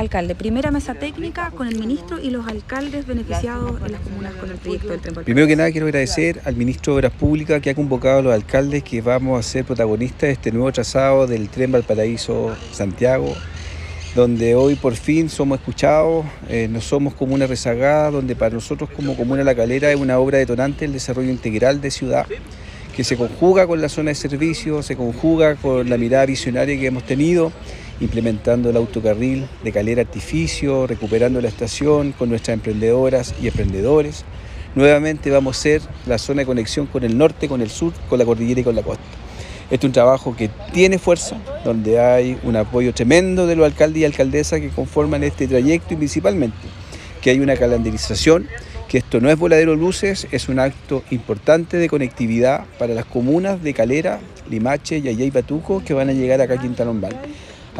Alcalde, primera mesa técnica con el ministro y los alcaldes beneficiados en las comunas con el proyecto del tren Primero que nada quiero agradecer al ministro de Obras Públicas que ha convocado a los alcaldes que vamos a ser protagonistas de este nuevo trazado del tren Valparaíso-Santiago, donde hoy por fin somos escuchados, eh, no somos comuna rezagada, donde para nosotros como comuna La Calera es una obra detonante el desarrollo integral de ciudad que se conjuga con la zona de servicio, se conjuga con la mirada visionaria que hemos tenido, implementando el autocarril de calera artificio, recuperando la estación con nuestras emprendedoras y emprendedores. Nuevamente vamos a ser la zona de conexión con el norte, con el sur, con la cordillera y con la costa. Este es un trabajo que tiene fuerza, donde hay un apoyo tremendo de los alcaldes y alcaldesas que conforman este trayecto y principalmente que hay una calendarización que esto no es voladero luces, es un acto importante de conectividad para las comunas de Calera, Limache, Yayay y Patuco que van a llegar acá a Quintalombal.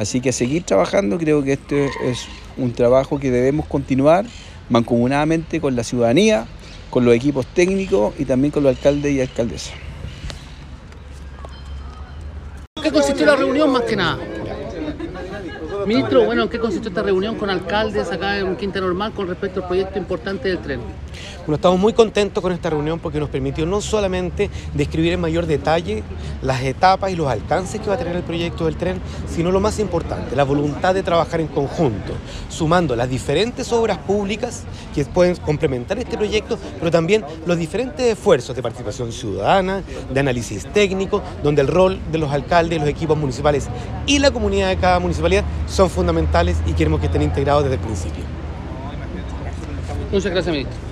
Así que seguir trabajando, creo que este es un trabajo que debemos continuar mancomunadamente con la ciudadanía, con los equipos técnicos y también con los alcaldes y alcaldesas. ¿Qué consistió la reunión más que nada? Ministro, bueno, ¿en qué consistió esta reunión con alcaldes acá en Quinta Normal con respecto al proyecto importante del tren? Bueno, estamos muy contentos con esta reunión porque nos permitió no solamente describir en mayor detalle las etapas y los alcances que va a tener el proyecto del tren, sino lo más importante, la voluntad de trabajar en conjunto, sumando las diferentes obras públicas que pueden complementar este proyecto, pero también los diferentes esfuerzos de participación ciudadana, de análisis técnico, donde el rol de los alcaldes, los equipos municipales y la comunidad de cada municipalidad son fundamentales y queremos que estén integrados desde el principio. Muchas gracias, ministro.